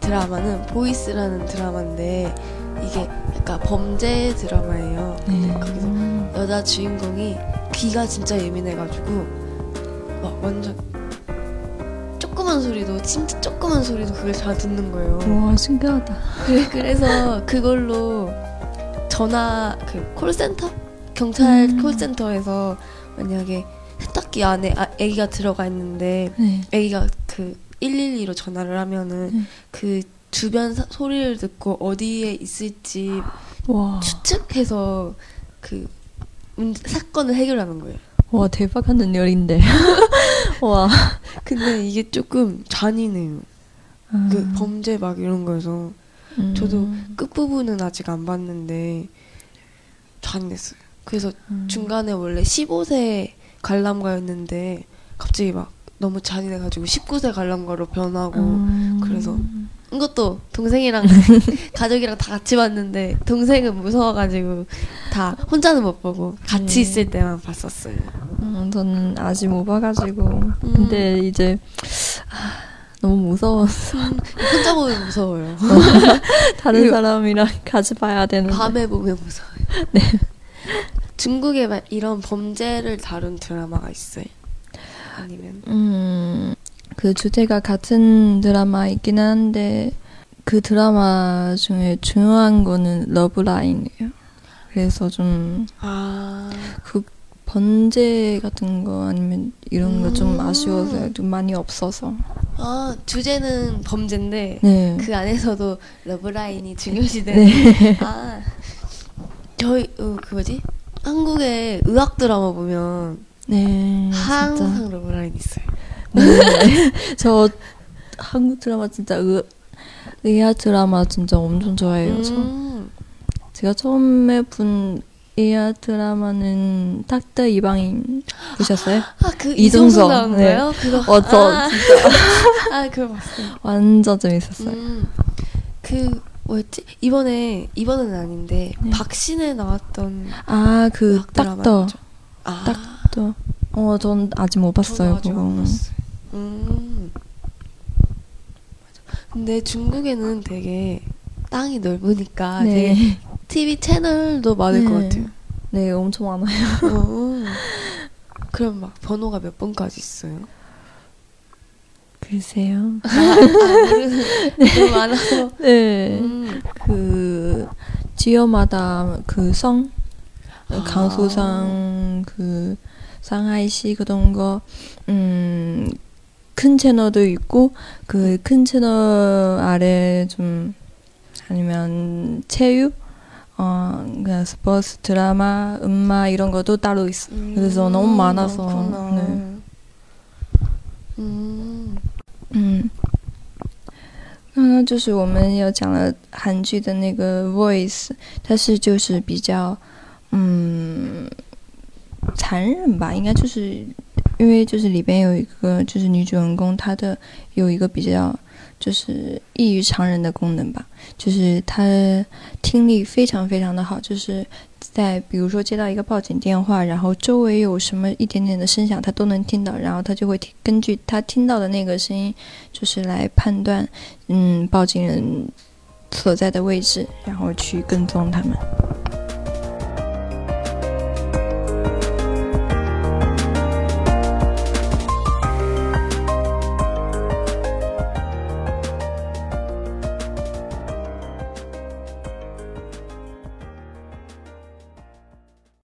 드라마는 보이스라는 드라마인데 이게 약간 범죄 드라마예요. 네. 거기서 여자 주인공이 귀가 진짜 예민해가지고 막 완전 조그만 소리도 진짜 조그만 소리도 그걸 잘 듣는 거예요. 와 신기하다. 그래, 그래서 그걸로 전화 그 콜센터 경찰 음. 콜센터에서 만약에 세탁기 안에 아, 아기가 들어가 있는데 네. 아기가 그 112로 전화를 하면은 네. 그 주변 사- 소리를 듣고 어디에 있을지 와. 추측해서 그 문제, 사건을 해결하는 거예요. 와 대박한 능력인데. 와. 근데 이게 조금 잔인해요. 그 범죄 막 이런 거여서 음. 저도 끝 부분은 아직 안 봤는데 잔인했어요. 그래서 음. 중간에 원래 15세 관람가였는데 갑자기 막 너무 잔인해가지고 19세 관람가로 변하고 음. 그래서 이것도 동생이랑 가족이랑 다 같이 봤는데 동생은 무서워가지고 다 혼자는 못 보고 같이 네. 있을 때만 봤었어요. 음, 저는 아직 못 봐가지고 근데 이제 아, 너무 무서워서 혼자 보면 무서워요. 다른 사람이랑 같이 봐야 되는데 밤에 보면 무서워요. 네. 중국에 막 이런 범죄를 다룬 드라마가 있어요? 아니면 음, 그 주제가 같은 드라마 있긴 한데 그 드라마 중에 중요한 거는 러브라인이에요. 그래서 좀 아 그 범죄 같은 거 아니면 이런 거좀 음. 아쉬워서 좀 많이 없어서. 아, 주제는 범죄인데 네. 그 안에서도 러브라인이 중요시되는 네. 아 저희 어, 그 뭐지 한국의 의학 드라마 보면 네. 항상 진짜. 러브라인 있어요. 네. 저 한국 드라마 진짜 의, 의학 드라마 진짜 엄청 좋아해요. 저. 음, 제가 처음에 본 의학 드라마는 닥터 이방인 보셨어요? 아 그 이종석, 이종석 나오는 네. 거예요? 그거 어, 저 아, 아 그걸 봤어요. 완전 재밌었어요. 음, 그 뭐였지 이번에 이번은 아닌데 네. 박신혜 나왔던 아, 그 의학 드라마 닥터. 아 닥터. 어, 전 아직 못 봤어요, 아직 그거. 봤어요. 음. 맞아. 근데 중국에는 되게 땅이 넓으니까 되게 네. TV 채널도 많을 것 네. 같아요. 네, 엄청 많아요. 어. 그럼 막 번호가 몇 번까지 있어요? 글쎄요. 아, 모르는 너무 많아서. 네. 음. 그 지역마다 그 성, 아. 강수상, 그 상하이시 그런 거, 음, 큰 채널도 있고 그 큰 채널 아래 좀 아니면 체육, 어, 그냥 스포츠, 드라마, 음악 이런 것도 따로 있어. 음, 그래서 너무 많아서, 많구나. 네. 음. 嗯，刚刚就是我们有讲了韩剧的那个 Voice，它是就是比较嗯 残忍吧，应该就是因为就是里边有一个就是女主人公，她的有一个比较就是异于常人的功能吧，就是她听力非常非常的好，就是在比如说接到一个报警电话，然后周围有什么一点点的声响，她都能听到，然后她就会听根据她听到的那个声音，就是来判断嗯报警人所在的位置，然后去跟踪他们。